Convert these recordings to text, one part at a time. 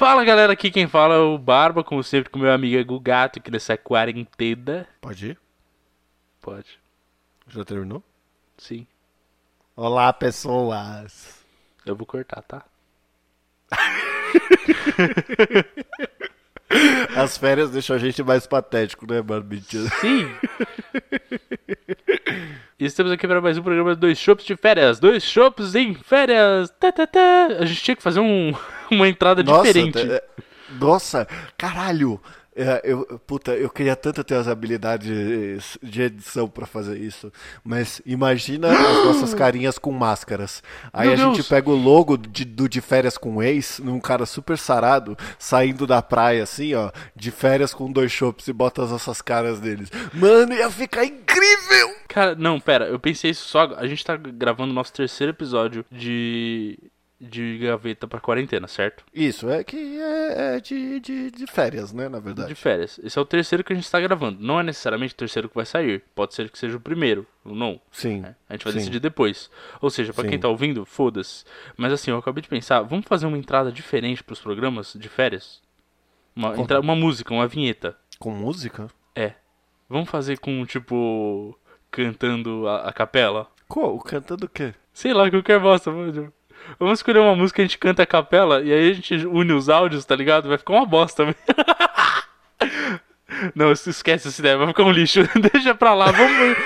Fala galera, aqui quem fala é o Barba, como sempre com meu amigo Gato, aqui nessa quarentena. Pode ir? Pode, Já terminou? sim. Olá, pessoas. Eu vou cortar, tá? As férias deixam a gente mais patético, né, Barbicha? Sim! e estamos aqui para mais um programa de Dois Chopps de Férias. Dois Chopps em Férias! Tá, tá, tá. A gente tinha que fazer um, uma entrada diferente. tá- nossa, caralho. É, eu, puta, eu queria tanto ter as habilidades de edição pra fazer isso. Mas imagina as nossas carinhas com máscaras. Aí Meu a gente Deus. pega o logo de- do de férias com ex, num cara super sarado, saindo da praia, assim, ó, de férias com dois chopps e bota as nossas caras deles. Mano, ia ficar incrível! Cara, não, pera, eu pensei isso só. A gente tá gravando o nosso terceiro episódio de. De gaveta pra quarentena, certo? Isso, é que é, é de, de, de férias, né, na verdade. De férias. Esse é o terceiro que a gente tá gravando. Não é necessariamente o terceiro que vai sair. Pode ser que seja o primeiro, ou não. Sim. né? A gente vai sim. decidir depois. Ou seja, pra Sim. quem tá ouvindo, foda-se. Mas assim, eu acabei de pensar, vamos fazer uma entrada diferente pros programas de férias? Uma, Como? entra- uma música, uma vinheta. Com música? É. Vamos fazer com, tipo, cantando a, a capela? Qual? Cantando o quê? Sei lá, qualquer bosta. mano. Vamos escolher uma música, a gente canta a capela e aí a gente une os áudios, tá ligado? Vai ficar uma bosta. Não, es- esquece essa ideia, vai ficar um lixo. Deixa pra lá, vamos.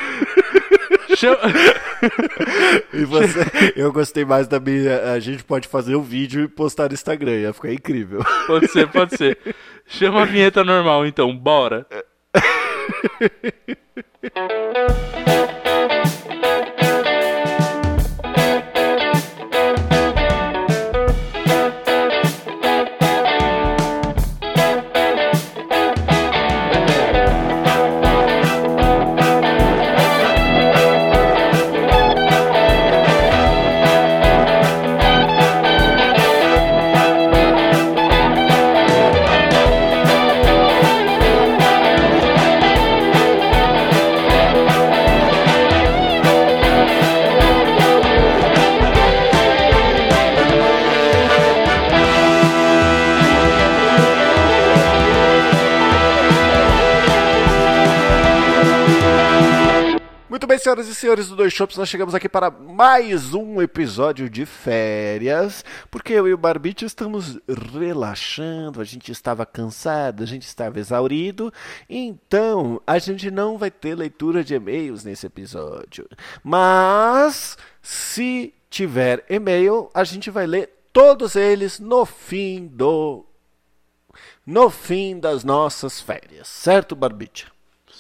Chama- E você, eu gostei mais da minha. A gente pode fazer um vídeo e postar no Instagram, ia ficar incrível. Pode ser, pode ser. Chama a vinheta normal, então, bora. Muito bem, senhoras e senhores do Dois Shops, nós chegamos aqui para mais um episódio de férias, porque eu e o Barbite estamos relaxando, a gente estava cansado, a gente estava exaurido, então a gente não vai ter leitura de e-mails nesse episódio. Mas, se tiver e-mail, a gente vai ler todos eles no fim do. No fim das nossas férias, certo, Barbite?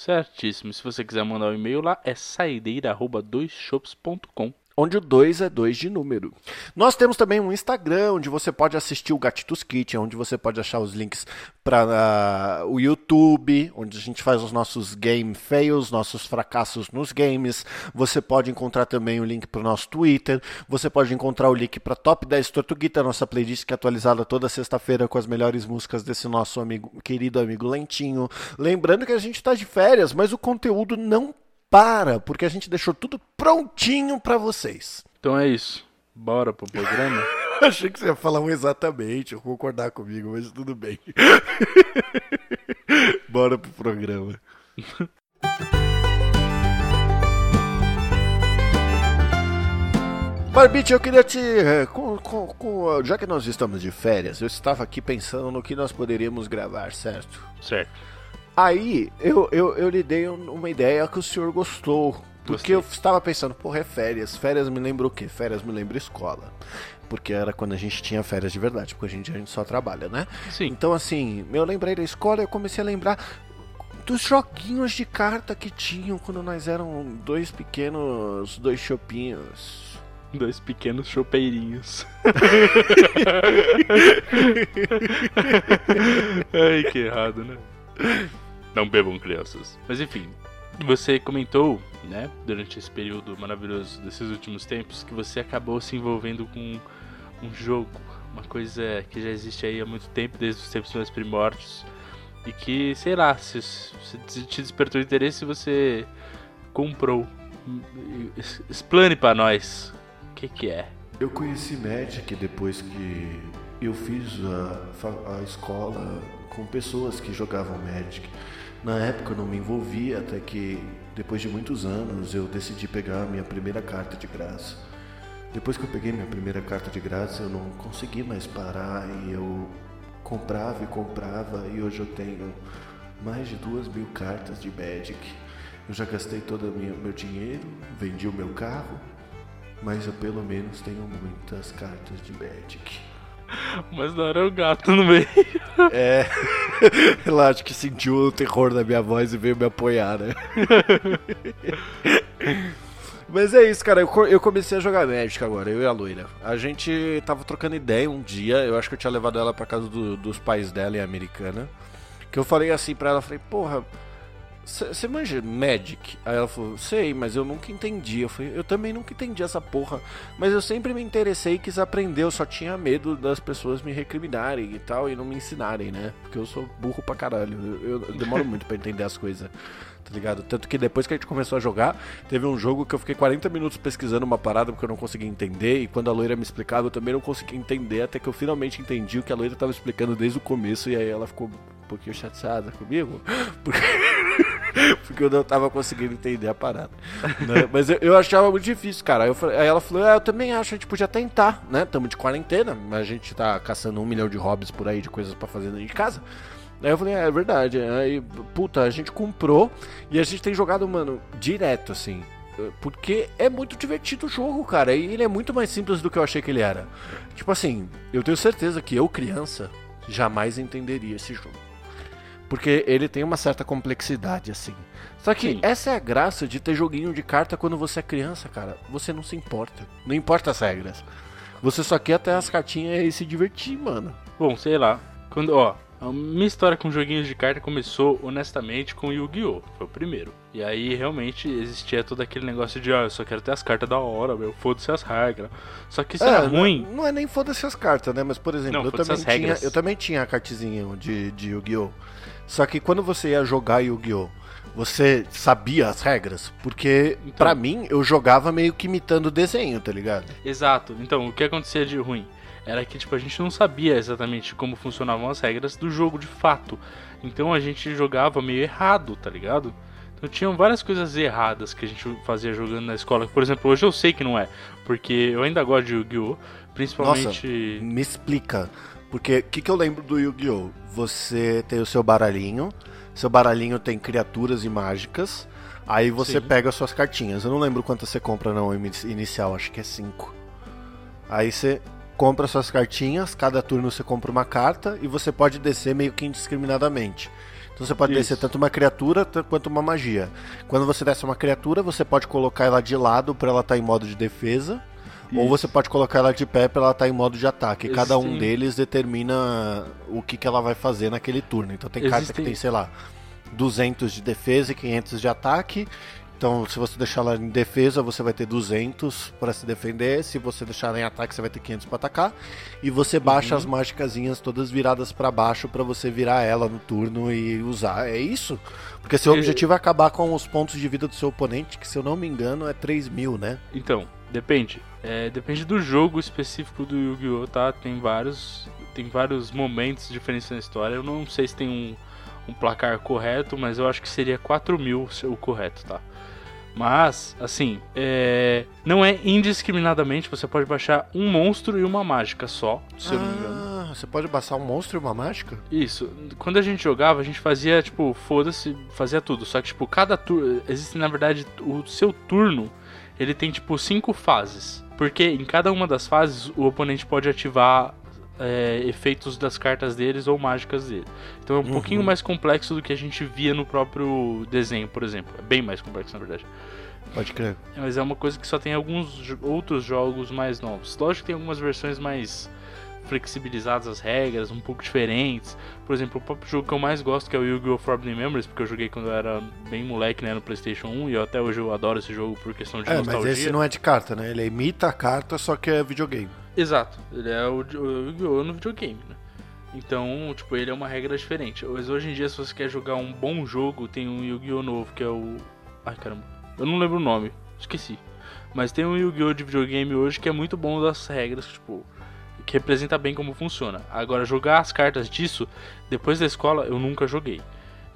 Certíssimo. Se você quiser mandar um e-mail lá, é saideira.doisshops.com. onde o 2 é 2 de número. Nós temos também um Instagram, onde você pode assistir o Gatitos Kitchen, onde você pode achar os links para o YouTube, onde a gente faz os nossos game fails, nossos fracassos nos games. Você pode encontrar também o link para o nosso Twitter. Você pode encontrar o link para Top 10 Tortuguita, nossa playlist que é atualizada toda sexta-feira com as melhores músicas desse nosso amigo, querido amigo Lentinho. Lembrando que a gente está de férias, mas o conteúdo não para, porque a gente deixou tudo prontinho pra vocês. Então é isso. Bora pro programa. Achei que você ia falar um exatamente, eu concordar comigo, mas tudo bem. Bora pro programa. Barbite, eu queria te. eh, com- com- com- já que nós estamos de férias, eu estava aqui pensando no que nós poderíamos gravar, certo? certo. Aí eu, eu, eu lhe dei um- uma ideia que o senhor gostou. Porque Gostei. eu estava pensando, porra, é férias. Férias me lembra o quê? Férias me lembra escola. Porque era quando a gente tinha férias de verdade, porque a gente, a gente só trabalha, né? Sim. Então, assim, eu lembrei da escola e eu comecei a lembrar dos joguinhos de carta que tinham quando nós eram dois pequenos, dois chopinhos. Dois pequenos chopeirinhos. Ai, que errado, né? Não bebam crianças. Mas enfim, você comentou, né, durante esse período maravilhoso desses últimos tempos, que você acabou se envolvendo com um jogo, uma coisa que já existe aí há muito tempo, desde os tempos mais primórdios, e que, sei lá, se, se te despertou interesse, você comprou. Explane pra nós. O que que é? Eu conheci Magic depois que eu fiz a, a escola com pessoas que jogavam Magic. Na época eu não me envolvia, até que depois de muitos anos eu decidi pegar a minha primeira carta de graça. Depois que eu peguei minha primeira carta de graça, eu não consegui mais parar e eu comprava e comprava e hoje eu tenho mais de duas mil cartas de Magic. Eu já gastei todo o meu dinheiro, vendi o meu carro, mas eu pelo menos tenho muitas cartas de Magic. Mas não era o gato no meio. É. Ela acho que sentiu o terror da minha voz e veio me apoiar, né? Mas é isso, cara. Eu comecei a jogar Magic agora, eu e a loira. A gente tava trocando ideia um dia. Eu acho que eu tinha levado ela pra casa do, dos pais dela em Americana. Que eu falei assim pra ela: falei, porra, você manja Magic? Aí ela falou, sei, mas eu nunca entendi. Eu falei, eu também nunca entendi essa porra. Mas eu sempre me interessei e quis aprender. Eu só tinha medo das pessoas me recriminarem e tal e não me ensinarem, né? Porque eu sou burro pra caralho. Eu, eu demoro muito para entender as coisas. Tá ligado? Tanto que depois que a gente começou a jogar, teve um jogo que eu fiquei 40 minutos pesquisando uma parada porque eu não conseguia entender. E quando a loira me explicava, eu também não conseguia entender. Até que eu finalmente entendi o que a loira tava explicando desde o começo. E aí ela ficou um pouquinho chateada comigo. Porque. porque eu não tava conseguindo entender a parada. Né? Mas eu, eu, achava muito difícil, cara. Aí, eu, aí ela falou: é, Eu também acho, a gente podia tentar, né? Tamo de quarentena, mas a gente tá caçando um milhão de hobbies por aí, de coisas para fazer dentro de casa. Aí eu falei: É, é verdade. Aí, puta, a gente comprou e a gente tem jogado, mano, direto, assim. Porque é muito divertido o jogo, cara. E ele é muito mais simples do que eu achei que ele era. Tipo assim, eu tenho certeza que eu, criança, jamais entenderia esse jogo. Porque ele tem uma certa complexidade, assim. Só que Sim. essa é a graça de ter joguinho de carta quando você é criança, cara. Você não se importa. Não importa as regras. Você só quer até as cartinhas e se divertir, mano. Bom, sei lá. Quando, ó, a minha história com joguinhos de carta começou, honestamente, com Yu-Gi-Oh! Foi o primeiro. E aí, realmente, existia todo aquele negócio de, ó, eu só quero ter as cartas da hora, meu, foda-se as regras. Só que isso é, era ruim. Não, não, é nem foda-se as cartas, né? Mas, por exemplo, não, eu, também tinha, eu também tinha a cartezinha de, de Yu-Gi-Oh! Só que quando você ia jogar Yu-Gi-Oh! Você sabia as regras? Porque, então, para mim, eu jogava meio que imitando o desenho, tá ligado? Exato. Então, o que acontecia de ruim? Era que, tipo, a gente não sabia exatamente como funcionavam as regras do jogo de fato. Então a gente jogava meio errado, tá ligado? Então tinham várias coisas erradas que a gente fazia jogando na escola. Por exemplo, hoje eu sei que não é. Porque eu ainda gosto de Yu-Gi-Oh! Principalmente. Nossa, me explica. Porque o que, que eu lembro do Yu-Gi-Oh! Você tem o seu baralhinho, seu baralhinho tem criaturas e mágicas, aí você Sim. pega as suas cartinhas. Eu não lembro quantas você compra não inicial, acho que é 5. Aí você compra suas cartinhas, cada turno você compra uma carta e você pode descer meio que indiscriminadamente. Então você pode Isso. descer tanto uma criatura quanto uma magia. Quando você desce uma criatura, você pode colocar ela de lado para ela estar tá em modo de defesa. Isso. Ou você pode colocar ela de pé para ela estar tá em modo de ataque. Existem... Cada um deles determina o que, que ela vai fazer naquele turno. Então tem Existem... carta que tem, sei lá, 200 de defesa e 500 de ataque. Então, se você deixar ela em defesa, você vai ter 200 para se defender. Se você deixar ela em ataque, você vai ter 500 para atacar. E você baixa uhum. as mágicasinhas todas viradas para baixo para você virar ela no turno e usar. É isso? Porque seu objetivo é acabar com os pontos de vida do seu oponente, que se eu não me engano é 3 mil, né? Então, depende. É, depende do jogo específico do Yu-Gi-Oh! tá? Tem vários, tem vários momentos diferentes na história. Eu não sei se tem um, um placar correto, mas eu acho que seria 4 mil o correto, tá? Mas, assim, é... não é indiscriminadamente, você pode baixar um monstro e uma mágica só, se ah, eu não me engano. Ah, você pode baixar um monstro e uma mágica? Isso. Quando a gente jogava, a gente fazia, tipo, foda-se, fazia tudo. Só que, tipo, cada turno. Existe, na verdade, o seu turno, ele tem, tipo, cinco fases. Porque em cada uma das fases o oponente pode ativar é, efeitos das cartas deles ou mágicas dele. Então é um uhum. pouquinho mais complexo do que a gente via no próprio desenho, por exemplo. É bem mais complexo, na verdade. Pode crer. Mas é uma coisa que só tem alguns outros jogos mais novos. Lógico que tem algumas versões mais flexibilizadas as regras, um pouco diferentes. Por exemplo, o próprio jogo que eu mais gosto, que é o Yu-Gi-Oh! Forbidden Memories, porque eu joguei quando eu era bem moleque, né, no PlayStation 1, e até hoje eu adoro esse jogo por questão de é, nostalgia. mas esse não é de carta, né? Ele imita a carta, só que é videogame. Exato, ele é o, o Yu-Gi-Oh! no videogame, né? Então, tipo, ele é uma regra diferente. Mas hoje em dia, se você quer jogar um bom jogo, tem um Yu-Gi-Oh! novo, que é o... Ai, caramba. Eu não lembro o nome, esqueci. Mas tem um Yu-Gi-Oh! de videogame hoje que é muito bom das regras, tipo que representa bem como funciona. Agora, jogar as cartas disso, depois da escola, eu nunca joguei.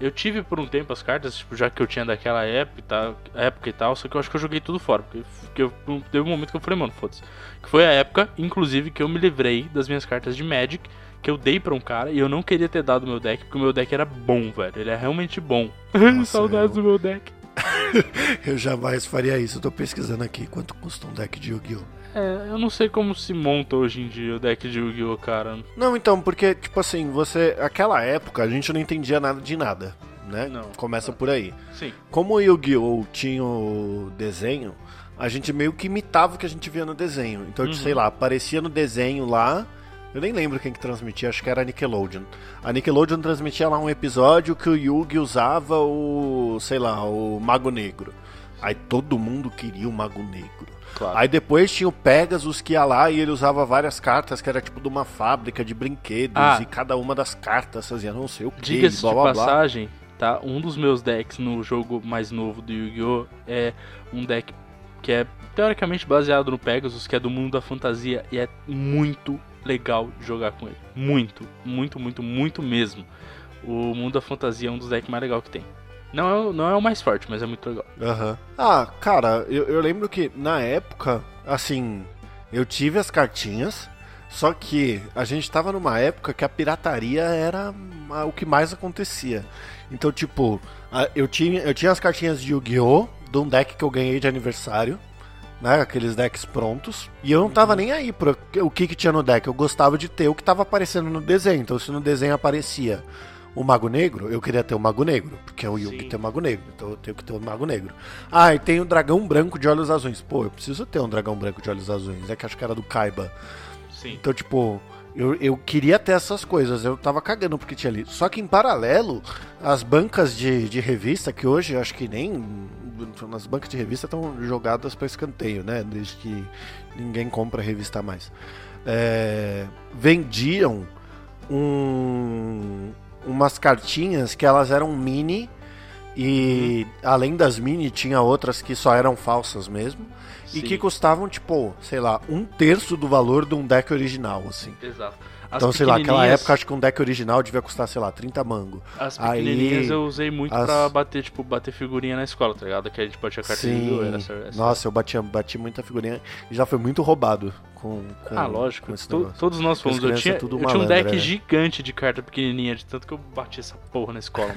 Eu tive por um tempo as cartas, tipo, já que eu tinha daquela época e tal, época e tal só que eu acho que eu joguei tudo fora. Porque, porque eu, teve um momento que eu falei, mano, foda-se. Que foi a época, inclusive, que eu me livrei das minhas cartas de Magic, que eu dei pra um cara e eu não queria ter dado meu deck, porque o meu deck era bom, velho. Ele é realmente bom. Saudades eu... do meu deck. eu jamais faria isso. Eu tô pesquisando aqui quanto custa um deck de Yu-Gi-Oh! É, eu não sei como se monta hoje em dia o deck de Yu-Gi-Oh, cara. Não, então, porque, tipo assim, você. Aquela época a gente não entendia nada de nada, né? Não. Começa por aí. Sim. Como o Yu-Gi-Oh tinha o desenho, a gente meio que imitava o que a gente via no desenho. Então, uhum. sei lá, aparecia no desenho lá. Eu nem lembro quem que transmitia, acho que era a Nickelodeon. A Nickelodeon transmitia lá um episódio que o Yugi usava o, sei lá, o Mago Negro. Aí todo mundo queria o Mago Negro. Claro. Aí depois tinha o Pegasus que ia lá e ele usava várias cartas que era tipo de uma fábrica de brinquedos ah. e cada uma das cartas fazia não sei o que. Diga-se de blá, passagem, tá? Um dos meus decks no jogo mais novo do Yu-Gi-Oh! é um deck que é teoricamente baseado no Pegasus, que é do mundo da fantasia e é muito legal jogar com ele. Muito, muito, muito, muito mesmo. O mundo da fantasia é um dos decks mais legais que tem. Não é, não é o mais forte, mas é muito legal. Uhum. Ah, cara, eu, eu lembro que na época, assim, eu tive as cartinhas, só que a gente tava numa época que a pirataria era o que mais acontecia. Então, tipo, eu tinha, eu tinha as cartinhas de Yu-Gi-Oh! de um deck que eu ganhei de aniversário. Né, aqueles decks prontos. E eu não tava nem aí pro o que, que tinha no deck. Eu gostava de ter o que tava aparecendo no desenho. Então, se no desenho aparecia o Mago Negro, eu queria ter o Mago Negro, porque é o Yugi tem o Mago Negro, então eu tenho que ter o Mago Negro. Ah, e tem o Dragão Branco de Olhos Azuis. Pô, eu preciso ter um Dragão Branco de Olhos Azuis, é que acho que era do Kaiba. Sim. Então, tipo, eu, eu queria ter essas coisas, eu tava cagando porque tinha ali. Só que em paralelo, as bancas de, de revista, que hoje acho que nem. As bancas de revista estão jogadas para escanteio, né? Desde que ninguém compra revista mais. É, vendiam um, umas cartinhas que elas eram mini e uhum. além das mini tinha outras que só eram falsas mesmo Sim. e que custavam tipo, sei lá, um terço do valor de um deck original, assim. Exato. Então, sei lá, aquela época acho que um deck original devia custar, sei lá, 30 mango. As pequenininhas Aí, eu usei muito as... pra bater, tipo, bater figurinha na escola, tá ligado? Que a gente batia cartinha Sim. Essa, essa... Nossa, eu batia, bati muita figurinha e já foi muito roubado com, com Ah, lógico. Com todos nós fomos. Eu tinha, eu tinha um deck né? gigante de carta pequenininha, de tanto que eu bati essa porra na escola,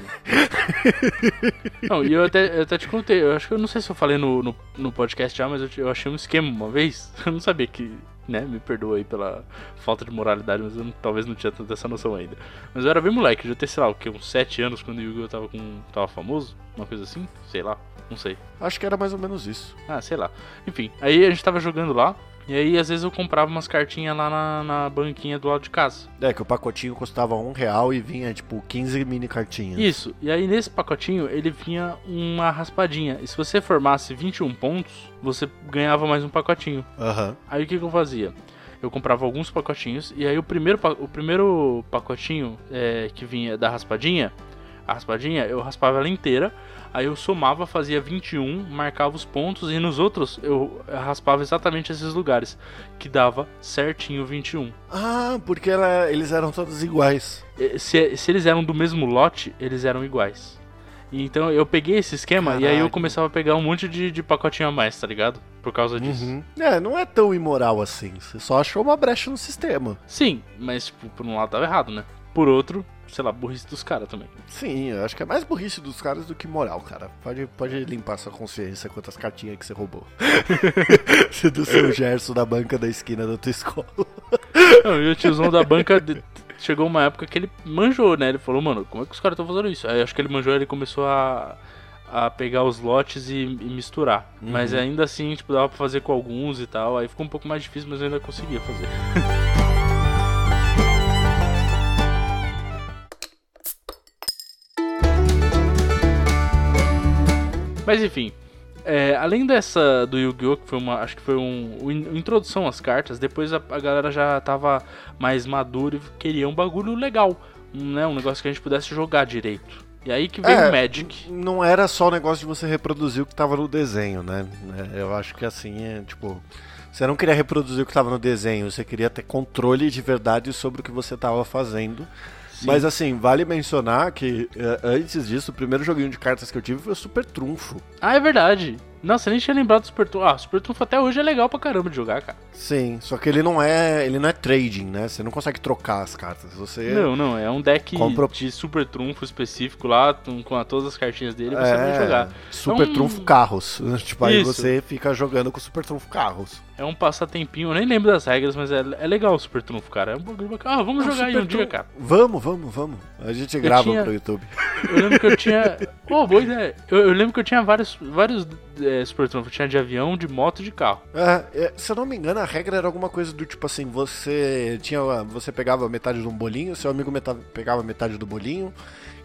não, e eu até, eu até te contei, eu acho que eu não sei se eu falei no, no, no podcast já, mas eu, eu achei um esquema uma vez. Eu não sabia que né? Me perdoa aí pela falta de moralidade, mas eu não, talvez não tinha tanta essa noção ainda. Mas eu era bem moleque, já ter, sei lá, o que, uns 7 anos quando o Yu-Gi-Oh! tava, com, tava famoso, uma coisa assim, sei lá, não sei. Acho que era mais ou menos isso. Ah, sei lá. Enfim, aí a gente tava jogando lá, e aí, às vezes, eu comprava umas cartinhas lá na, na, banquinha do lado de casa. É, que o pacotinho custava um real e vinha, tipo, 15 mini cartinhas. Isso. E aí, nesse pacotinho, ele vinha uma raspadinha. E se você formasse 21 pontos, você ganhava mais um pacotinho. Uhum. Aí, o que, que eu fazia? Eu comprava alguns pacotinhos. E aí, o primeiro, o primeiro pacotinho é, que vinha da raspadinha, a raspadinha, eu raspava ela inteira. Aí eu somava, fazia 21, marcava os pontos e nos outros eu raspava exatamente esses lugares, que dava certinho 21. Ah, porque ela, eles eram todos iguais. Se, se eles eram do mesmo lote, eles eram iguais. Então eu peguei esse esquema e aí eu começava a pegar um monte de, de pacotinho a mais, tá ligado? Por causa disso. Uhum. É, não é tão imoral assim. Você só achou uma brecha no sistema. Sim, mas tipo, por um lado tava errado, né? Por outro, sei lá, burrice dos caras também. Sim, eu acho que é mais burrice dos caras do que moral, cara. Pode, pode limpar sua consciência quantas cartinhas que você roubou. do seu Gerson da banca da esquina da tua escola. Não, e o tiozão da banca de... chegou uma época que ele manjou, né? Ele falou, mano, como é que os caras estão fazendo isso? Aí acho que ele manjou e ele começou a a pegar os lotes e, e misturar. Uhum. Mas ainda assim, tipo, dava pra fazer com alguns e tal. Aí ficou um pouco mais difícil, mas eu ainda conseguia fazer. Mas enfim, é, além dessa do Yu-Gi-Oh! que foi uma. Acho que foi um, uma introdução às cartas, depois a, a, galera já tava mais madura e queria um bagulho legal. Né, um negócio que a gente pudesse jogar direito. E aí que veio é, o Magic. Não era só o negócio de você reproduzir o que tava no desenho, né? É, eu acho que assim, é, tipo. Você não queria reproduzir o que estava no desenho, você queria ter controle de verdade sobre o que você estava fazendo. Sim. Mas assim, vale mencionar que eh, antes disso, o primeiro joguinho de cartas que eu tive foi o Super Trunfo. Ah, é verdade. Nossa, eu nem tinha lembrado do Super Trunfo. Ah, o Super Trunfo até hoje é legal pra caramba de jogar, cara. Sim, só que ele não é, ele não é trading, né? Você não consegue trocar as cartas. Você Não, não, é um deck Compra- de Super Trunfo específico lá, com todas as cartinhas dele, você vai é jogar. Super É um- Trunfo Carros. Tipo, aí Isso. você fica jogando com o Super Trunfo Carros. É um passatempinho, eu nem lembro das regras, mas é, é legal o Super Trunfo, cara. É um bagulho bacana. Ah, vamos jogar aí um dia, cara. Vamos, vamos, vamos. A gente grava tinha- pro YouTube. Eu lembro que eu tinha. Pô, boa ideia. Eu, eu lembro que eu tinha vários, vários é, Super Trunfo. Tinha de avião, de moto e de carro. É, é, se eu não me engano, a regra era alguma coisa do tipo assim, você tinha. Você pegava metade de um bolinho, seu amigo meta- pegava metade do bolinho,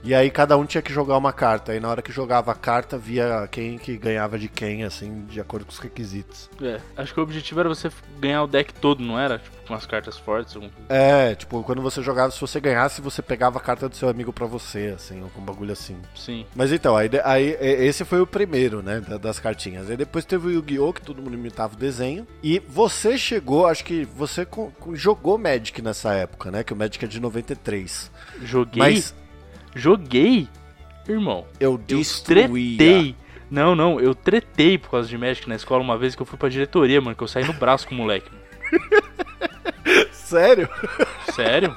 e aí cada um tinha que jogar uma carta. E na hora que jogava a carta, via quem que ganhava de quem, assim, de acordo com os requisitos. É, acho que o objetivo era você ganhar o deck todo, não era? Tipo, com as cartas fortes. algum- É, tipo, quando você jogava, se você ganhasse, você pegava a carta do seu amigo pra você, assim, algum bagulho assim. Sim. Mas então, aí, aí esse foi o primeiro, né, da- das cartinhas. Aí depois teve o Yu-Gi-Oh! que todo mundo imitava o desenho. E você chegou, acho que você jogou Magic nessa época, né? Que o Magic é de 93. Joguei. Mas Joguei? Irmão. eu Eu destruía. tretei. Não, não, eu tretei por causa de Magic na escola uma vez que eu fui pra diretoria, mano, que eu saí no braço com o moleque. Sério? Sério?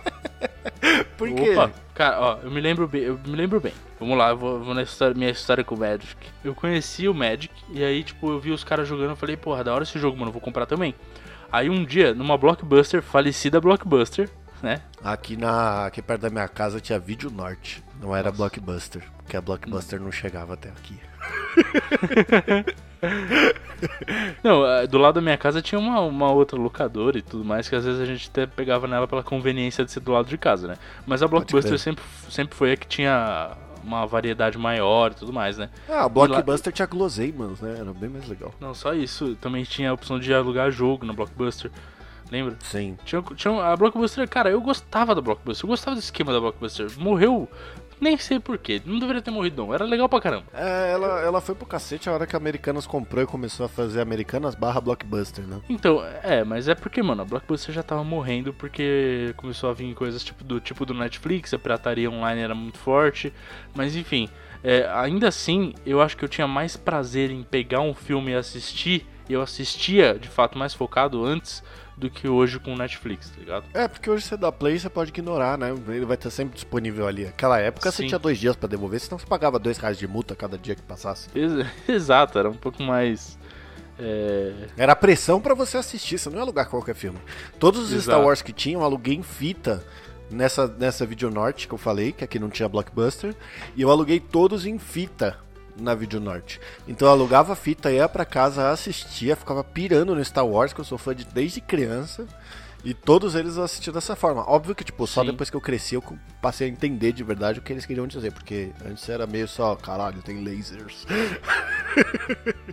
Por quê? Opa, cara, ó, eu me lembro bem, eu me lembro bem. Vamos lá, eu vou, vou na história, minha história com o Magic. Eu conheci o Magic e aí, tipo, eu vi os caras jogando, eu falei, porra, da hora esse jogo, mano, eu vou comprar também. Aí um dia, numa Blockbuster, falecida Blockbuster, né? Aqui, na, aqui perto da minha casa tinha Vídeo Norte. Não era Blockbuster. Porque a Blockbuster não chegava até aqui. Não, eh, do lado da minha casa tinha uma, uma outra locadora e tudo mais, que às vezes a gente até pegava nela pela conveniência de ser do lado de casa, né? Mas a Blockbuster sempre, sempre foi a que tinha uma variedade maior e tudo mais, né? Ah, a Blockbuster tinha guloseimas, né? Era bem mais legal. Não, só isso. Também tinha a opção de alugar jogo na Blockbuster. Lembra? Sim. Tinha, tinha a Blockbuster, cara, eu gostava da Blockbuster. Eu gostava do esquema da Blockbuster. Morreu, nem sei porquê. Não deveria ter morrido, não. Era legal pra caramba. É, ela, ela foi pro cacete a hora que a Americanas comprou e começou a fazer Americanas barra Blockbuster, né? Então, é, mas é porque, mano, a Blockbuster já tava morrendo porque começou a vir coisas tipo do tipo do Netflix, a pirataria online era muito forte. Mas enfim, é, ainda assim, eu acho que eu tinha mais prazer em pegar um filme e assistir. E eu assistia, de fato, mais focado antes do que hoje com o Netflix, tá ligado? É, porque hoje você dá play você pode ignorar, né? Ele vai estar sempre disponível ali. Aquela época você Sim. tinha dois dias pra devolver, senão você pagava dois reais de multa cada dia que passasse. Ex- Exato, era um pouco mais. É... Era pressão pra você assistir, você não ia alugar qualquer filme. Todos os Star Exato. Wars que tinham, eu aluguei em fita nessa, nessa Videonorte que eu falei, que aqui não tinha Blockbuster, e eu aluguei todos em fita na Videonorte. Então eu alugava a fita, ia pra casa, assistia, ficava pirando no Star Wars, que eu sou fã de desde criança. E todos eles eu assisti dessa forma. Óbvio que, tipo, só Sim. depois que eu cresci eu passei a entender de verdade o que eles queriam dizer. Porque antes era meio só, caralho, tem lasers.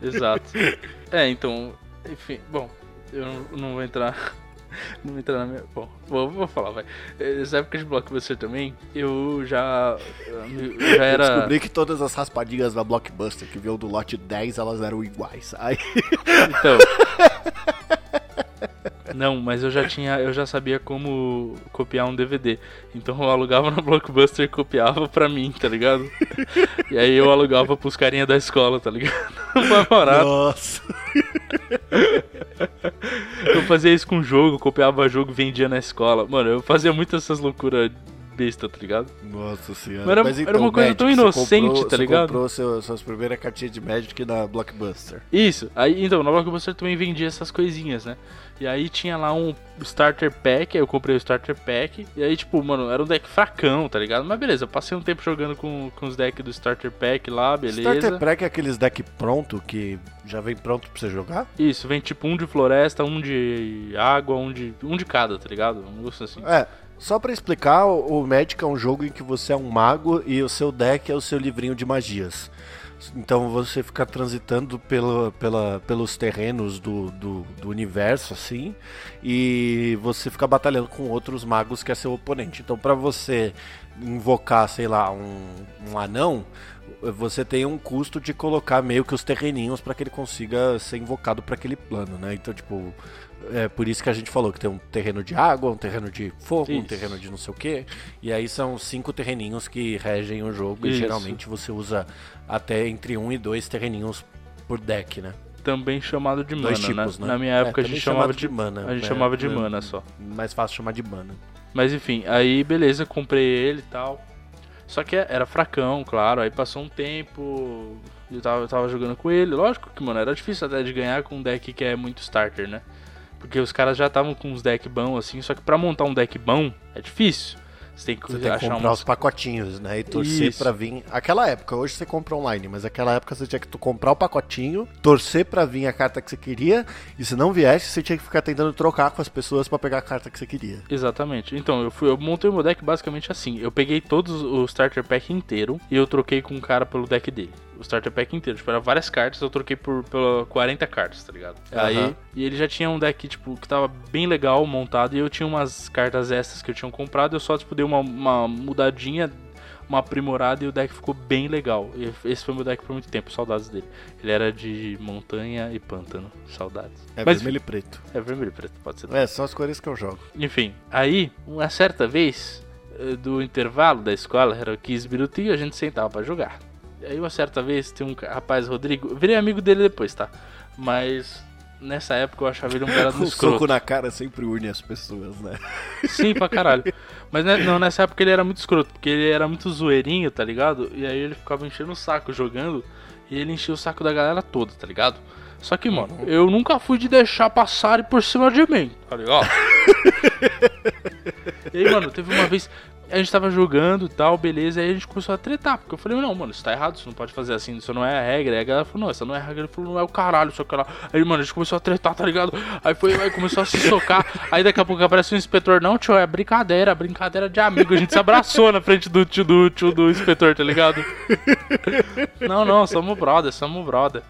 Exato. É, então, enfim, bom, eu não vou entrar. Não vou entrar na minha. Bom, vou, vou falar, vai. Nessa época de Blockbuster também, eu já. Eu já Eu era. descobri que todas as raspadinhas da Blockbuster que veio do lote 10, elas eram iguais. Aí, Então. Não, mas eu já tinha, eu já sabia como copiar um DVD. Então eu alugava na Blockbuster e copiava pra mim, tá ligado? E aí eu alugava pros carinha da escola, tá ligado? Mais barato. nossa. Eu fazia isso com jogo, copiava jogo, vendia na escola. Mano, eu fazia muitas essas loucuras besta, tá ligado? Nossa senhora. Era- Mas então, era uma coisa tão Magic, você inocente, comprou- tá você ligado? comprou seu, suas primeiras cartinhas de Magic na Blockbuster. Isso, aí então, na Blockbuster também vendia essas coisinhas, né? E aí tinha lá um Starter Pack, aí eu comprei o Starter Pack, e aí, tipo, mano, era um deck fracão, tá ligado? Mas beleza, eu passei um tempo jogando com, com os decks do Starter Pack lá, beleza. Starter Pack é aqueles deck pronto que já vem pronto pra você jogar? Isso, vem tipo um de floresta, um de água, um de. um de cada, tá ligado? Um negócio assim. É. Só pra explicar, o Magic é um jogo em que você é um mago e o seu deck é o seu livrinho de magias. Então você fica transitando pelo, pela, pelos terrenos do, do, do universo, assim, e você fica batalhando com outros magos que é seu oponente. Então, pra você invocar, sei lá, um, um anão, você tem um custo de colocar meio que os terreninhos para que ele consiga ser invocado para aquele plano, né? Então, tipo, é por isso que a gente falou que tem um terreno de água, um terreno de fogo, isso. um terreno de não sei o que. E aí são cinco terreninhos que regem o jogo. Isso. E geralmente você usa até entre um e dois terreninhos por deck, né? Também chamado de mana, né? tipos, né? Na minha época é, a gente chamava de, de mana. A gente é, chamava de é, mana só. Mais fácil chamar de mana. Mas enfim, aí beleza, comprei ele e tal. Só que era fracão, claro. Aí passou um tempo. Eu tava, eu tava jogando com ele. Lógico que, mano, era difícil até de ganhar com um deck que é muito starter, né? Porque os caras já estavam com uns decks bons assim. Só que pra montar um deck bom é difícil. Você tem que, você tem que comprar os pacotinhos, né? E torcer pra vir. Aquela época, hoje você compra online, mas aquela época você tinha que comprar o pacotinho, torcer pra vir a carta que você queria, e se não viesse, você tinha que ficar tentando trocar com as pessoas para pegar a carta que você queria. Exatamente. Então, eu, fui, eu montei o meu deck basicamente assim. Eu peguei todos o starter pack inteiro e eu troquei com um cara pelo deck dele o starter pack inteiro. Tipo, era várias cartas, eu troquei por, por 40 cartas, tá ligado? Uhum. Aí, e ele já tinha um deck, tipo, que tava bem legal montado, e eu tinha umas cartas extras que eu tinha comprado, eu só, tipo, dei uma, uma mudadinha, uma aprimorada, e o deck ficou bem legal. E esse foi meu deck por muito tempo, saudades dele. Ele era de montanha e pântano, saudades. É Mas, vermelho e preto. É vermelho e preto, pode ser. É, são as cores que eu jogo. Enfim, aí, uma certa vez, eh, do intervalo da escola, era 15 minutinhos, a gente sentava para jogar. Aí uma certa vez tem um rapaz, Rodrigo, virei amigo dele depois, tá? Mas nessa época eu achava ele um cara do um soco na cara sempre une as pessoas, né? Sim, pra caralho. Mas não, nessa época ele era muito escroto, porque ele era muito zoeirinho, tá ligado? E aí ele ficava enchendo o saco jogando, e ele enchia o saco da galera toda, tá ligado? Só que, mano, uhum. eu nunca fui de deixar passarem por cima de mim, tá ligado? e aí, mano, teve uma vez a gente tava jogando e tal, beleza, aí a gente começou a tretar, porque eu falei, não, mano, isso tá errado, você não pode fazer assim, isso não é a regra. Aí a galera falou, não, essa não é a regra, ele falou, não é o caralho, só que lá. Aí, mano, a gente começou a tretar, tá ligado? Aí foi, aí começou a se socar, aí daqui a pouco aparece um inspetor, não, tio, é brincadeira, brincadeira de amigo, a gente se abraçou na frente do tio do, tio do inspetor, tá ligado? não, não, somos brother, somos brother.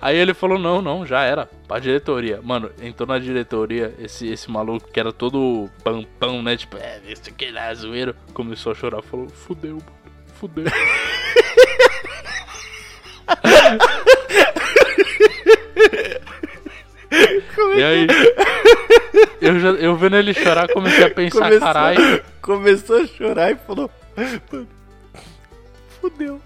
Aí ele falou, não, não, já era, pra diretoria. Mano, entrou na diretoria, esse, esse maluco que era todo pampão, né, tipo, é, esse aqui é zoeiro começou a chorar, falou: fudeu, mano, fudeu. e aí, eu, já, eu vendo ele chorar, comecei a pensar, começou, caralho. Começou a chorar e falou: fudeu.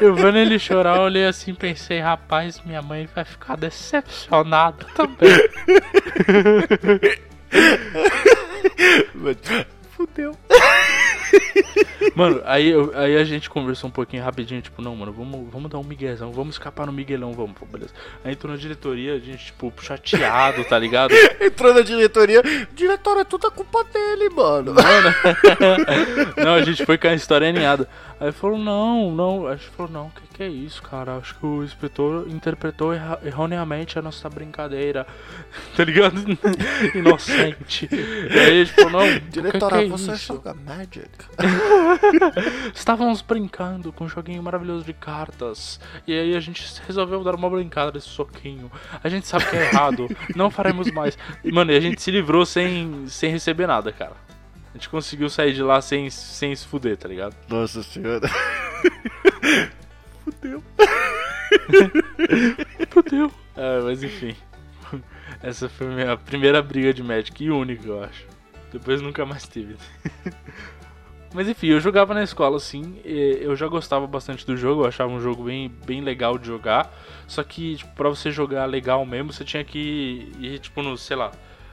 Eu vendo ele chorar, olhei assim pensei, rapaz, minha mãe vai ficar decepcionada também. Mano, aí, eu, aí a gente conversou um pouquinho rapidinho, tipo, não, mano, vamos, vamos dar um miguezão, vamos escapar no Miguelão, vamos, pô, beleza. Aí entrou na diretoria, a gente, tipo, chateado, tá ligado? entrou na diretoria, diretor, é tudo a culpa dele, mano. Mano, não, a gente foi com a história aninhada. Aí falou, não, não, a gente falou, não, o que, que é isso, cara? Acho que o inspetor interpretou erra erroneamente a nossa brincadeira, tá ligado? Inocente. E aí a gente falou, não, diretora, que que é você isso? joga Magic? Estávamos brincando com um joguinho maravilhoso de cartas. E aí a gente resolveu dar uma brincada desse soquinho. A gente sabe que é errado, não faremos mais. E, mano, a gente se livrou sem, sem receber nada, cara. A gente conseguiu sair de lá sem, sem se fuder, tá ligado? Nossa senhora. Fudeu. Fudeu. É, mas enfim. Essa foi a minha primeira briga de Magic e única, eu acho. Depois nunca mais teve. Mas enfim, eu jogava na escola assim, eu já gostava bastante do jogo, eu achava um jogo bem, bem legal de jogar. Só que, tipo, pra você jogar legal mesmo, você tinha que ir, tipo, no, sei lá,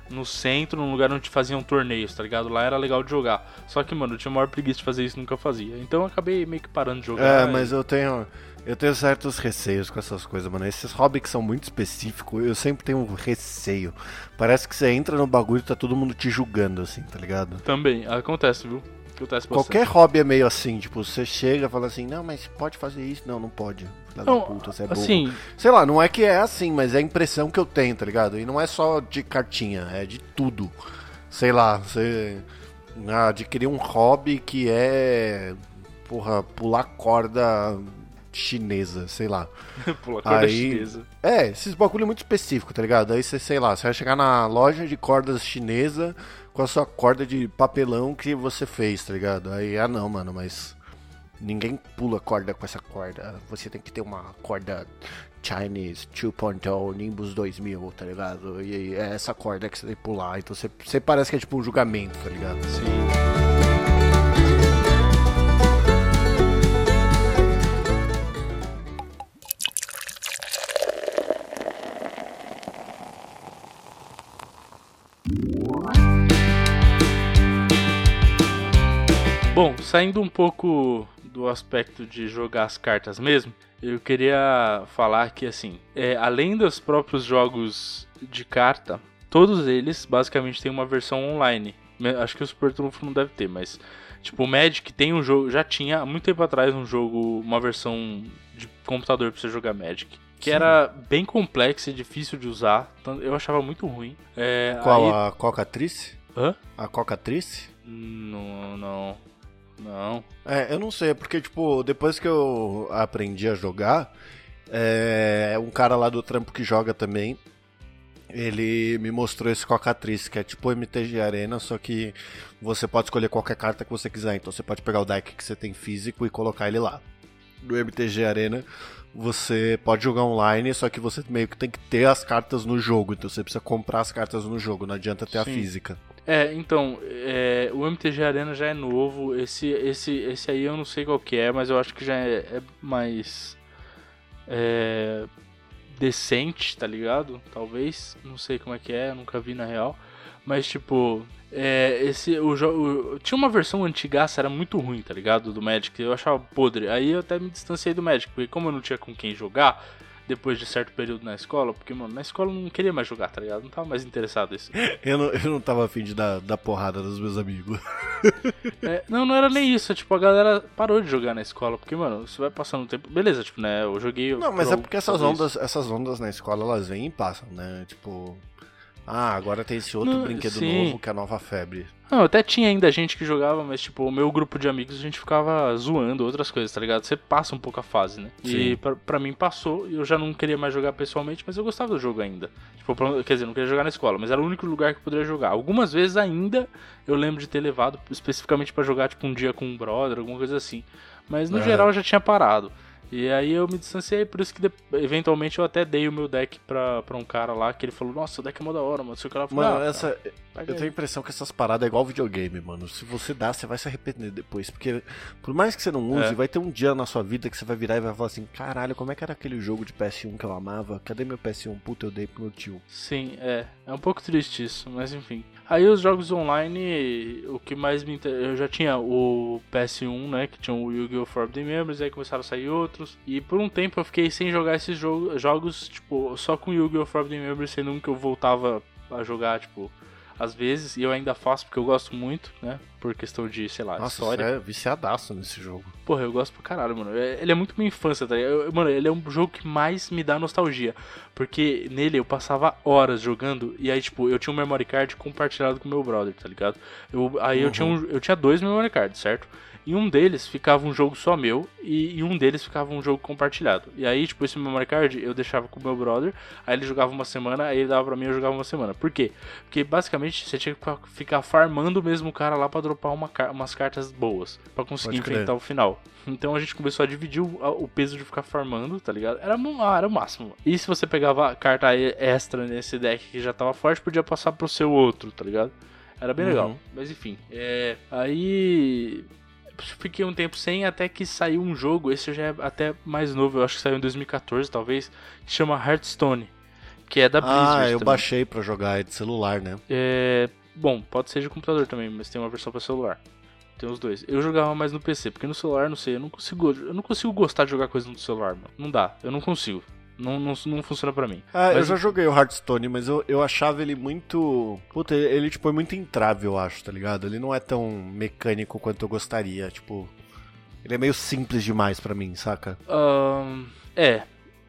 no centro, num lugar onde faziam torneios, tá ligado? Lá era legal de jogar. Só que, mano, eu tinha maior preguiça de fazer isso nunca fazia. Então eu acabei meio que parando de jogar. É, mas eu tenho. Eu tenho certos receios com essas coisas, mano. Esses hobbies que são muito específicos, eu sempre tenho um receio. Parece que você entra no bagulho e tá todo mundo te julgando, assim, tá ligado? Também, acontece, viu? Qualquer hobby é meio assim, tipo, você chega e fala assim, não, mas pode fazer isso. Não, não pode. Não, puta, você é assim, Sei lá, não é que é assim, mas é a impressão que eu tenho, tá ligado? E não é só de cartinha, é de tudo. Sei lá, você adquirir um hobby que é, porra, pular corda chinesa, sei lá. Pula corda Aí- chinesa. É, esses bagulho muito específico, tá ligado? Aí você, sei lá, você vai chegar na loja de cordas chinesa com a sua corda de papelão que você fez, tá ligado? Aí, ah não, mano, mas ninguém pula corda com essa corda. Você tem que ter uma corda Chinese 2.0 Nimbus 2000, tá ligado? E é essa corda que você tem que pular. Então você, você parece que é tipo um julgamento, tá ligado? Sim. Saindo um pouco do aspecto de jogar as cartas mesmo, eu queria falar que assim, é, além dos próprios jogos de carta, todos eles basicamente têm uma versão online. Acho que o Super Trunfo não deve ter, mas tipo o Magic tem um jogo, já tinha há muito tempo atrás um jogo, uma versão de computador pra você jogar Magic. Que Sim. era bem complexa e difícil de usar. Eu achava muito ruim. É, Qual aí- a cocatrice? Hã? A cocatrice? Não, não. Não. É, eu não sei, porque, tipo, depois que eu aprendi a jogar, é, um cara lá do trampo que joga também, ele me mostrou esse Cocatriz, que é tipo MTG Arena, só que você pode escolher qualquer carta que você quiser. Então você pode pegar o deck que você tem físico e colocar ele lá. No MTG Arena, você pode jogar online, só que você meio que tem que ter as cartas no jogo. Então você precisa comprar as cartas no jogo, não adianta ter a Sim. física. É, então, é, o MTG Arena já é novo. Esse, esse, esse aí eu não sei qual que é, mas eu acho que já é, é mais é, decente, tá ligado? Talvez, não sei como é que é, nunca vi na real. Mas tipo, é, esse o jogo tinha uma versão antigaça, era muito ruim, tá ligado? Do Magic, eu achava podre. Aí eu até me distanciei do Magic, porque como eu não tinha com quem jogar depois de certo período na escola, porque mano, na escola eu não queria mais jogar, tá ligado? Não tava mais interessado nisso. Eu não, eu não tava afim de dar, dar porrada dos meus amigos. É, não, não era nem isso. Tipo, a galera parou de jogar na escola. Porque, mano, você vai passando o tempo. Beleza, tipo, né? Eu joguei. Não, mas é porque essas ondas, essas ondas na escola elas vêm e passam, né? Tipo, ah, agora tem esse outro Não, brinquedo sim. novo que é a nova febre. Não, até tinha ainda gente que jogava, mas, tipo, o meu grupo de amigos a gente ficava zoando outras coisas, tá ligado? Você passa um pouco a fase, né? E Sim. pra, pra mim passou. e Eu já não queria mais jogar pessoalmente, mas eu gostava do jogo ainda. Tipo, pra- quer dizer, não queria jogar na escola, mas era o único lugar que eu poderia jogar. Algumas vezes ainda eu lembro de ter levado especificamente pra jogar, tipo, um dia com um brother, alguma coisa assim. Mas no Aham. geral eu já tinha parado. E aí eu me distanciei, por isso que eventualmente eu até dei o meu deck pra, pra um cara lá, que ele falou, nossa, o deck é mó da hora, mano. Se o cara falou, Mano, ah, essa. pega Eu tenho a impressão que essas paradas é igual videogame, mano. Se você dá, você vai se arrepender depois. Porque, por mais que você não use, É. vai ter um dia na sua vida que você vai virar e vai falar assim: caralho, como é que era aquele jogo de PS1 que eu amava? Cadê meu PS1? Puta, eu dei pro meu tio. Sim, é. É um pouco triste isso, mas enfim. Aí os jogos online, o que mais me inter... Eu já tinha o PS1, né? Que tinha o Yu-Gi-Oh! Forbidden Memories, aí começaram a sair outros. E por um tempo eu fiquei sem jogar esses jogo... jogos, tipo, só com Yu-Gi-Oh! Forbidden Memories, sendo um que eu voltava a jogar, tipo, às vezes. E eu ainda faço porque eu gosto muito, né? Por questão de, sei lá, Nossa, história. você é viciadaço nesse jogo. Porra, eu gosto pra caralho, mano. É- Ele é muito minha infância, tá ligado? Mano, ele é um jogo que mais me dá nostalgia. Porque nele eu passava horas jogando e aí, tipo, eu tinha um memory card compartilhado com meu brother, tá ligado? Eu, aí eu, tinha um- eu tinha dois memory cards, certo? E um deles ficava um jogo só meu e, e um deles ficava um jogo compartilhado. E aí, tipo, esse memory card eu deixava com o meu brother, aí ele jogava uma semana, aí ele dava pra mim e eu jogava uma semana. Por quê? Porque basicamente você tinha que ficar- farmando mesmo o cara lá pra dropar uma, umas cartas boas, pra conseguir Pode crer. enfrentar o final. Então a gente começou a dividir o, o peso de ficar farmando, tá ligado? Era, ah, era o máximo. E se você pegava carta extra nesse deck que já tava forte, podia passar pro seu outro, tá ligado? Era bem Uhum. legal. Mas enfim, é, aí fiquei um tempo sem até que saiu um jogo, esse já é até mais novo, eu acho que saiu em 2014 talvez, que chama Hearthstone, que é da Blizzard. Ah, eu também. baixei pra jogar, é de celular, né? É, bom, pode ser de computador também, mas tem uma versão para celular. Tem os dois. Eu jogava mais no PC, porque no celular, não sei, eu não consigo, eu não consigo gostar de jogar coisa no celular, mano. Não dá, eu não consigo. Não, não, não funciona pra mim. Ah, eu Mas- já joguei o Hearthstone, mas eu, eu achava ele muito. Puta, ele, tipo, é muito entrave, eu acho, tá ligado? Ele não é tão mecânico quanto eu gostaria. Tipo, ele é meio simples demais pra mim, saca? Ahn, é,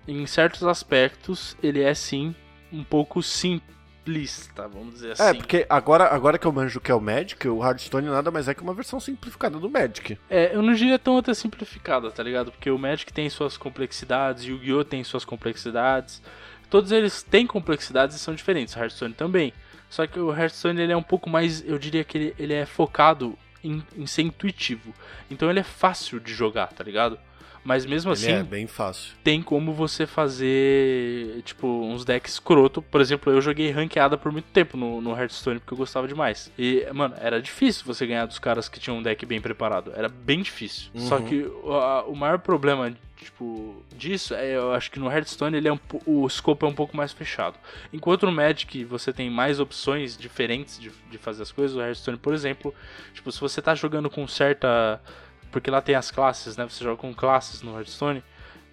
em certos aspectos ele é sim um pouco sim, simplista, vamos dizer assim. É, porque agora, agora que eu manjo o que é o Magic, o Hearthstone nada mais é que uma versão simplificada do Magic. É, eu não diria tão até simplificada, tá ligado? Porque o Magic tem suas complexidades, o Yu-Gi-Oh! tem suas complexidades. Todos eles têm complexidades e são diferentes, o Hearthstone também. Só que o Hearthstone ele é um pouco mais, eu diria que ele, ele é focado em, em ser intuitivo. Então ele é fácil de jogar, tá ligado? Mas mesmo Ele assim, é bem fácil. tem como você fazer, tipo, uns decks escroto. Por exemplo, eu joguei ranqueada por muito tempo no, no Hearthstone porque eu gostava demais. E, mano, era difícil você ganhar dos caras que tinham um deck bem preparado. Era bem difícil. Uhum. Só que o, a- o maior problema, tipo, disso é, eu acho que no Hearthstone ele é um, o scope é um pouco mais fechado. Enquanto no Magic você tem mais opções diferentes de, de fazer as coisas, o Hearthstone, por exemplo, tipo, se você tá jogando com certa. Porque lá tem as classes, né? Você joga com classes no Hearthstone.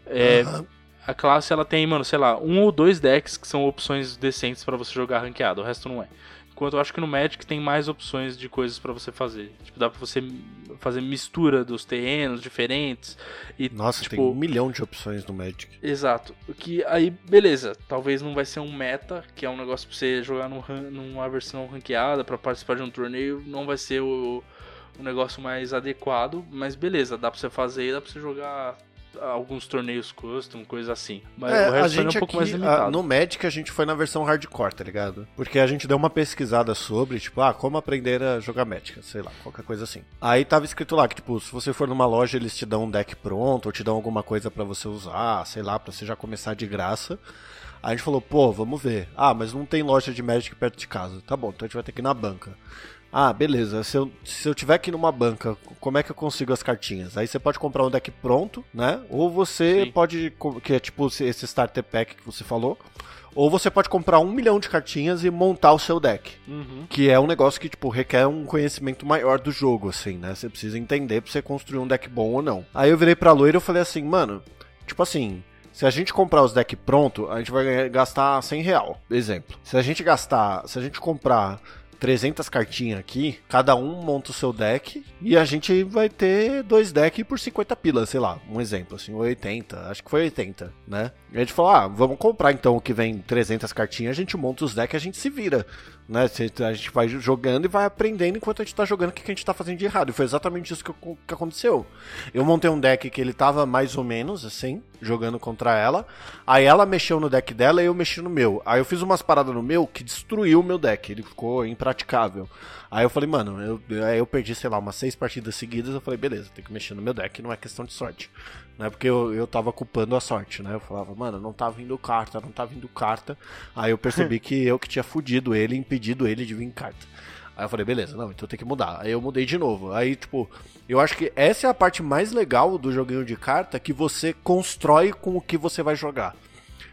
É, Aham. a classe ela tem, mano, sei lá, um ou dois decks que são opções decentes pra você jogar ranqueado, o resto não é. Enquanto eu acho que no Magic tem mais opções de coisas pra você fazer. Tipo, dá pra você fazer mistura dos terrenos diferentes e Nossa, tipo, tem um milhão de opções no Magic. Exato. O Que aí, beleza. Talvez não vai ser um meta, que é um negócio pra você jogar num numa versão ranqueada pra participar de um torneio. Não vai ser o, o negócio mais adequado, mas beleza, dá pra você fazer, dá pra você jogar alguns torneios custom, coisa assim. Mas É, o a resto é um gente pouco aqui, mais limitado. a- no Magic a gente foi na versão hardcore, tá ligado? Porque a gente deu uma pesquisada sobre, tipo, ah, como aprender a jogar Magic, sei lá, qualquer coisa assim. Aí tava escrito lá que, tipo, se você for numa loja, eles te dão um deck pronto, ou te dão alguma coisa pra você usar, sei lá, pra você já começar de graça. Aí a gente falou, pô, vamos ver. Ah, mas não tem loja de Magic perto de casa. Tá bom, então a gente vai ter que ir na banca. Ah, beleza. Se eu, se eu tiver aqui numa banca, como é que eu consigo as cartinhas? Aí você pode comprar um deck pronto, né? Ou você Sim. pode, que é tipo esse starter pack que você falou. Ou você pode comprar um milhão de cartinhas e montar o seu deck. Uhum. Que é um negócio que, tipo, requer um conhecimento maior do jogo, assim, né? Você precisa entender pra você construir um deck bom ou não. Aí eu virei pra loira e eu falei assim, mano, tipo assim, se a gente comprar os decks pronto, a gente vai gastar 100 real, exemplo. Se a gente gastar, se a gente comprar 300 cartinhas aqui, cada um monta o seu deck e a gente vai ter dois decks por 50 pilas, sei lá, um exemplo, assim, 80, acho que foi 80, né? E a gente falou, ah, vamos comprar então o que vem 300 cartinhas, a gente monta os decks a gente se vira, né? A gente vai jogando e vai aprendendo enquanto a gente tá jogando o que a gente tá fazendo de errado. E foi exatamente isso que, que aconteceu. Eu montei um deck que ele tava mais ou menos assim, jogando contra ela. Aí ela mexeu no deck dela e eu mexi no meu. Aí eu fiz umas paradas no meu que destruiu o meu deck. Ele ficou impraticável. Aí eu falei, mano, eu, aí eu perdi, sei lá, umas seis partidas seguidas. Eu falei, beleza, tem que mexer no meu deck, não é questão de sorte. Não é porque eu, eu tava culpando a sorte, né? Eu falava, mano, não tá vindo carta, não tá vindo carta. Aí eu percebi que eu que tinha fudido ele, impedido ele de vir carta. Aí eu falei, beleza, não, então tem que mudar. Aí eu mudei de novo. Aí, tipo, eu acho que essa é a parte mais legal do joguinho de carta que você constrói com o que você vai jogar.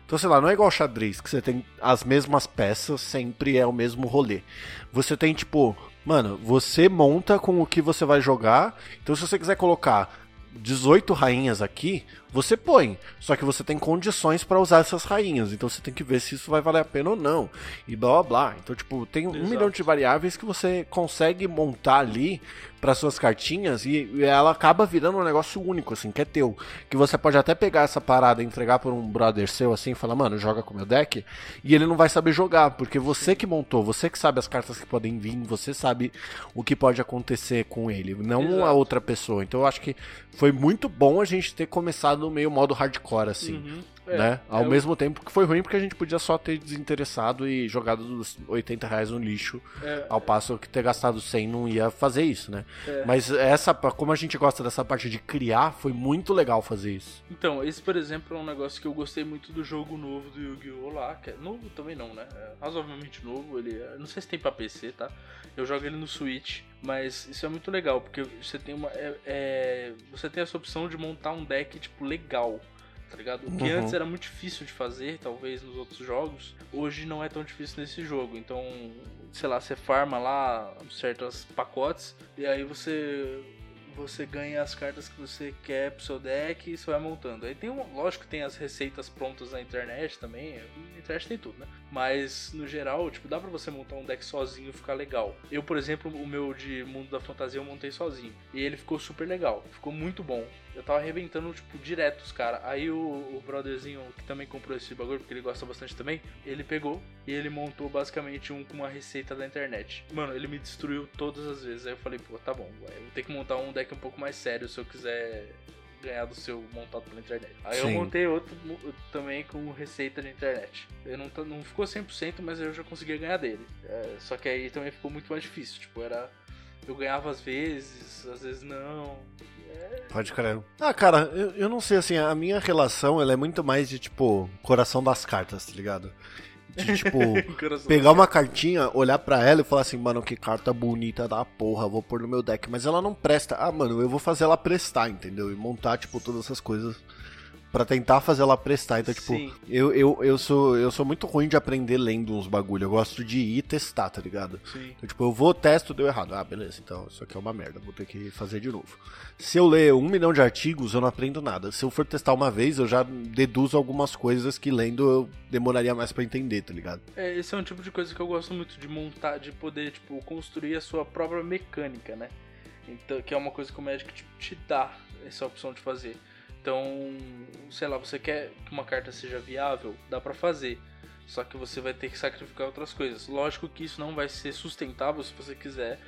Então, sei lá, não é igual xadrez, que você tem as mesmas peças, sempre é o mesmo rolê. Você tem, tipo, mano, você monta com o que você vai jogar. Então, se você quiser colocar 18 rainhas aqui, você põe. Só que você tem condições pra usar essas rainhas. Então você tem que ver se isso vai valer a pena ou não. E blá blá blá. Então, tipo, tem um Exato. milhão de variáveis que você consegue montar ali para suas cartinhas e e ela acaba virando um negócio único, assim, que é teu. Que você pode até pegar essa parada e entregar por um brother seu, assim, e falar, mano, joga com o meu deck, e ele não vai saber jogar, porque você que montou, você que sabe as cartas que podem vir, você sabe o que pode acontecer com ele, não a Exato. outra pessoa. Então eu acho que foi muito bom a gente ter começado meio modo hardcore, assim Uhum. É, né? Ao é o- mesmo tempo que foi ruim porque a gente podia só ter desinteressado e jogado os 80 reais no lixo, É. ao passo que ter gastado 100 não ia fazer isso, né? É. Mas essa, como a gente gosta dessa parte de criar, foi muito legal fazer isso. Então, esse, por exemplo, é um negócio que eu gostei muito do jogo novo do Yu-Gi-Oh! lá, que é novo também não, né? É razoavelmente novo, ele é- não sei se tem pra PC, tá? Eu jogo ele no Switch, mas isso é muito legal, porque você tem uma é, é- você tem essa opção de montar um deck tipo legal, tá ligado? O que Uhum. antes era muito difícil de fazer, talvez nos outros jogos, hoje não é tão difícil nesse jogo. Então, sei lá, você farma lá certos pacotes e aí você você ganha as cartas que você quer pro seu deck e você vai montando. Aí tem um, lógico que tem as receitas prontas na internet também, na internet tem tudo, né? Mas no geral, tipo, dá pra você montar um deck sozinho e ficar legal. Eu, por exemplo, o meu de Mundo da Fantasia eu montei sozinho. E ele ficou super legal, ficou muito bom. Eu tava arrebentando, tipo, direto os caras. Aí o, o brotherzinho que também comprou esse bagulho, porque ele gosta bastante também, ele pegou e ele montou basicamente um com uma receita da internet. Mano, ele me destruiu todas as vezes. Aí eu falei, pô, tá bom, eu vou ter que montar um deck um pouco mais sério se eu quiser ganhar do seu montado pela internet. Aí Sim. eu montei outro também com receita de internet. Eu não, não ficou 100%, mas eu já conseguia ganhar dele. É, só que aí também ficou muito mais difícil. Tipo, era. Eu ganhava às vezes, às vezes não. Pode crer. Ah, cara, eu, eu não sei, assim, a minha relação, ela é muito mais de, tipo, coração das cartas, tá ligado? De, tipo, pegar uma cartinha, olhar pra ela e falar assim, mano, que carta bonita da porra, vou pôr no meu deck. Mas ela não presta. Ah, mano, eu vou fazer ela prestar, entendeu? E montar, tipo, todas essas coisas pra tentar fazer ela prestar. Então, tipo, Sim. eu, eu, eu, sou, eu sou muito ruim de aprender lendo uns bagulho. Eu gosto de ir testar, tá ligado? Sim. Então, tipo, eu vou, testo, deu errado. Ah, beleza, então isso aqui é uma merda, vou ter que fazer de novo. Se eu ler um milhão de artigos, eu não aprendo nada. Se eu for testar uma vez, eu já deduzo algumas coisas que lendo eu demoraria mais pra entender, tá ligado? É, esse é um tipo de coisa que eu gosto muito de montar, de poder, tipo, construir a sua própria mecânica, né? Então, que é uma coisa que o Magic tipo, te dá essa opção de fazer. Então, sei lá, você quer que uma carta seja viável, dá pra fazer. Só que você vai ter que sacrificar outras coisas. Lógico que isso não vai ser sustentável se você quiser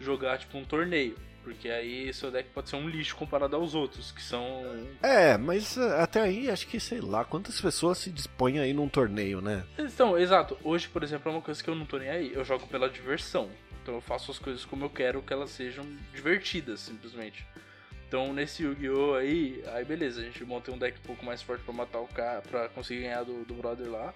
jogar tipo um torneio, porque aí seu deck pode ser um lixo comparado aos outros, que são É, mas ah, até aí, acho que, sei lá, quantas pessoas se dispõem aí num torneio, né? Então, exato. Hoje, por exemplo, é uma coisa que eu não tô nem aí. Eu jogo pela diversão. Então eu faço as coisas como eu quero que elas sejam divertidas, simplesmente. Então nesse Yu-Gi-Oh! aí, aí beleza, a gente monta um deck um pouco mais forte pra matar o cara, pra conseguir ganhar do, do brother lá.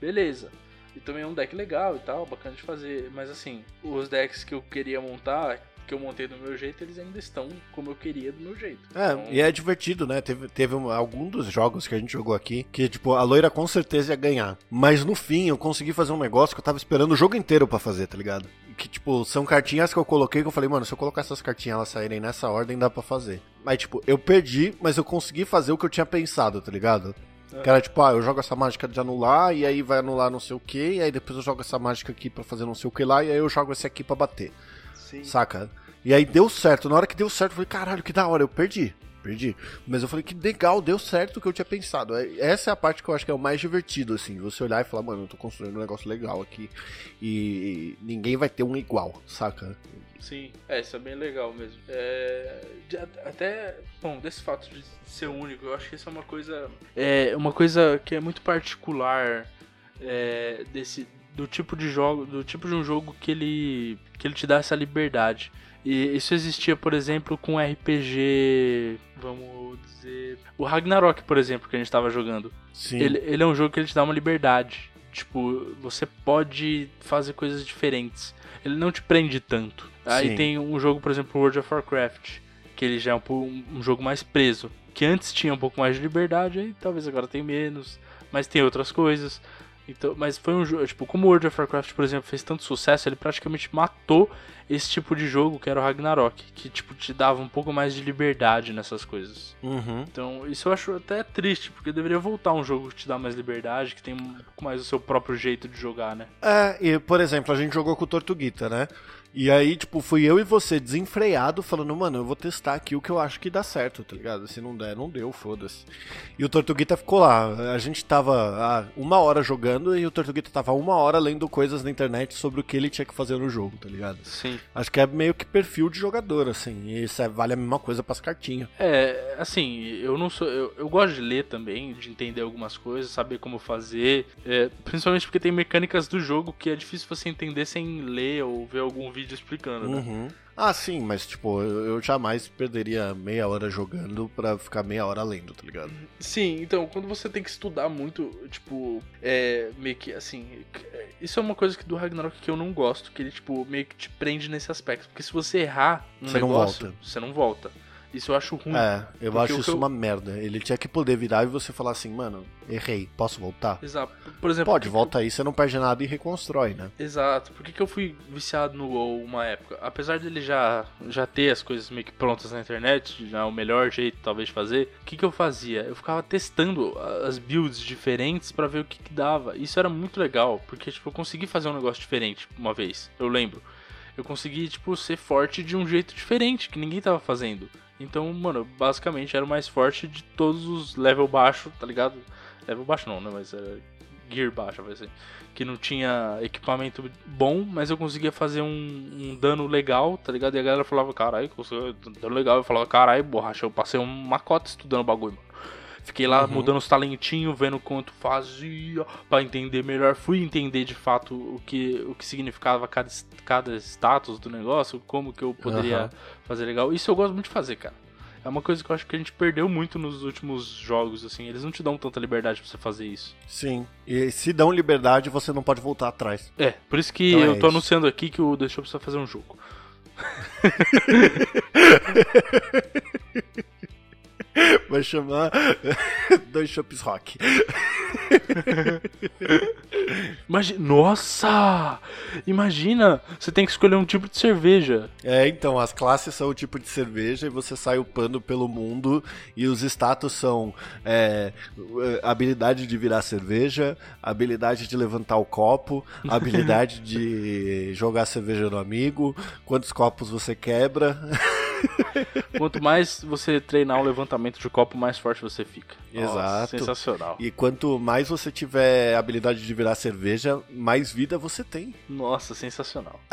Beleza. E também é um deck legal e tal, bacana de fazer. Mas assim, os decks que eu queria montar, que eu montei do meu jeito, eles ainda estão como eu queria do meu jeito. É, Então, e é divertido, né? Teve, teve um- algum dos jogos que a gente jogou aqui que, tipo, a loira com certeza ia ganhar. Mas no fim eu consegui fazer um negócio que eu tava esperando o jogo inteiro pra fazer, tá ligado? Que, tipo, são cartinhas que eu coloquei que eu falei, mano, se eu colocar essas cartinhas elas saírem nessa ordem, dá pra fazer. Mas, tipo, eu perdi, mas eu consegui fazer o que eu tinha pensado, tá ligado? Que era tipo, ah, eu jogo essa mágica de anular, e aí vai anular não sei o que, e aí depois eu jogo essa mágica aqui pra fazer não sei o que lá, e aí eu jogo esse aqui pra bater. Sim. Saca? E aí deu certo. Na hora que deu certo, eu falei, caralho, que da hora, eu perdi. Perdi. Mas eu falei, que legal, deu certo o que eu tinha pensado. É- Essa é a parte que eu acho que é o mais divertido, assim. Você olhar e falar, mano, eu tô construindo um negócio legal aqui. E ninguém vai ter um igual, saca? Sim, é, isso é bem legal mesmo. É, até, bom, desse fato de ser único, eu acho que isso é uma coisa. É uma coisa que é muito particular é, desse do tipo de jogo, do tipo de um jogo que ele que ele te dá essa liberdade. E isso existia, por exemplo, com RPG, vamos dizer, o Ragnarok, por exemplo, que a gente tava jogando. Sim. Ele, ele é um jogo que ele te dá uma liberdade. Tipo, você pode fazer coisas diferentes. Ele não te prende tanto. Aí Sim. tem um jogo, por exemplo, World of Warcraft, que ele já é um, um jogo mais preso. Que antes tinha um pouco mais de liberdade, aí talvez agora tem menos. Mas tem outras coisas. Então, mas foi um jogo, tipo, como o World of Warcraft, por exemplo, fez tanto sucesso, ele praticamente matou esse tipo de jogo que era o Ragnarok, que tipo te dava um pouco mais de liberdade nessas coisas. Uhum. Então, isso eu acho até triste, porque deveria voltar um jogo que te dá mais liberdade, que tem um pouco mais o seu próprio jeito de jogar, né? É, e por exemplo, a gente jogou com o Tortuguita, né? E aí, tipo, fui eu e você desenfreado falando, mano, eu vou testar aqui o que eu acho que dá certo, tá ligado? Se não der, não deu, foda-se. E o Tortuguita ficou lá. A gente tava há uma hora jogando e o Tortuguita tava uma hora lendo coisas na internet sobre o que ele tinha que fazer no jogo, tá ligado? Sim. Acho que é meio que perfil de jogador, assim. E isso é- vale a mesma coisa pras cartinhas. É, assim, eu não sou. Eu, eu gosto de ler também, de entender algumas coisas, saber como fazer. é, principalmente porque tem mecânicas do jogo que é difícil você entender sem ler ou ver algum vídeo explicando, né? Uhum. Ah, sim, mas tipo, eu, jamais perderia meia hora jogando pra ficar meia hora lendo, tá ligado? Sim, então, quando você tem que estudar muito, tipo, é meio que assim. Isso é uma coisa que do Ragnarok que eu não gosto, que ele, tipo, meio que te prende nesse aspecto. Porque se você errar no Você não negócio, volta. você não volta. Isso eu acho ruim. É, eu acho isso eu- uma merda. Ele tinha que poder virar e você falar assim, mano, errei, posso voltar? Exato. Por exemplo, Pode, volta aí, você não perde nada e reconstrói, né? Exato. Por que, que eu fui viciado no WoW uma época? Apesar dele já, já ter as coisas meio que prontas na internet, já é o melhor jeito talvez de fazer, o que, que eu fazia? Eu ficava testando as builds diferentes pra ver o que, que dava. Isso era muito legal, porque tipo, eu consegui fazer um negócio diferente uma vez, eu lembro. Eu consegui, tipo, ser forte de um jeito diferente, que ninguém tava fazendo. Então, mano, basicamente era o mais forte de todos os level baixo, tá ligado? Level baixo não, né? Mas era gear baixo, vai ser que não tinha equipamento bom, mas eu conseguia fazer um, um dano legal, tá ligado? E a galera falava, caralho, dano legal. Eu falava, caralho, borracha, eu passei uma cota estudando o bagulho, mano. Fiquei lá mudando os talentinhos, vendo quanto fazia, pra entender melhor. Fui entender de fato o que, o que significava cada, cada status do negócio, como que eu poderia Aham. Fazer legal. Isso eu gosto muito de fazer, cara. É uma coisa que eu acho que a gente perdeu muito nos últimos jogos, assim. Eles não te dão tanta liberdade pra você fazer isso. Sim. E se dão liberdade, você não pode voltar atrás. É, por isso que Então é eu tô isso. anunciando aqui que o The Shop precisa fazer um jogo. Vai chamar Dois Shops Rock. Imagina, nossa! Imagina, você tem que escolher um tipo de cerveja. É, então, as classes são o tipo de cerveja e você sai upando pelo mundo e os status são é, eh, habilidade de virar cerveja, habilidade de levantar o copo, habilidade de jogar cerveja no amigo, quantos copos você quebra. Quanto mais você treinar o levantamento de copo, mais forte você fica. Nossa, Exato. sensacional. E quanto mais você tiver habilidade de virar cerveja, mais vida você tem. Nossa, sensacional.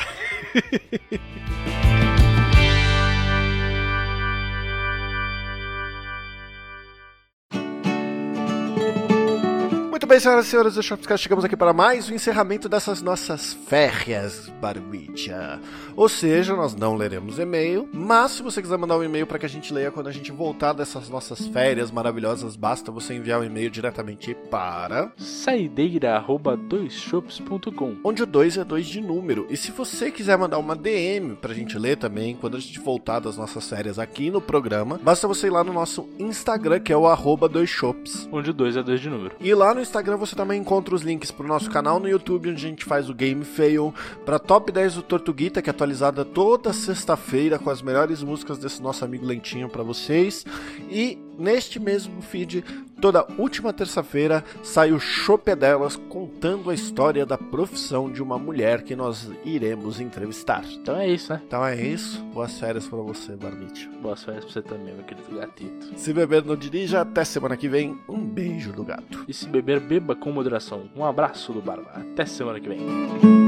bem, senhoras e senhores do Shopscast, chegamos aqui para mais o encerramento dessas nossas férias, Barbicha. Ou seja, nós não leremos e-mail, mas se você quiser mandar um e-mail para que a gente leia quando a gente voltar dessas nossas férias maravilhosas, basta você enviar um e-mail diretamente para Saideira arroba doisshops.com onde o 2 é 2 de número. E se você quiser mandar uma DM pra gente ler também, quando a gente voltar das nossas férias aqui no programa, basta você ir lá no nosso Instagram, que é o arroba 2shops. onde o 2 é 2 de número. E lá no Instagram você também encontra os links pro nosso canal no YouTube, onde a gente faz o Game Fail, pra Top 10 do Tortuguita, que é atualizada toda sexta-feira com as melhores músicas desse nosso amigo Lentinho pra vocês. E neste mesmo feed, toda última terça-feira, sai o Chope Delas contando a história da profissão de uma mulher que nós iremos entrevistar. Então é isso, né? Então é isso. Boas férias pra você, Barbicho. Boas férias pra você também, meu querido gatito. Se beber, não dirija. Até semana que vem. Um beijo do gato. E se beber, beba com moderação. Um abraço do Barba. Até semana que vem.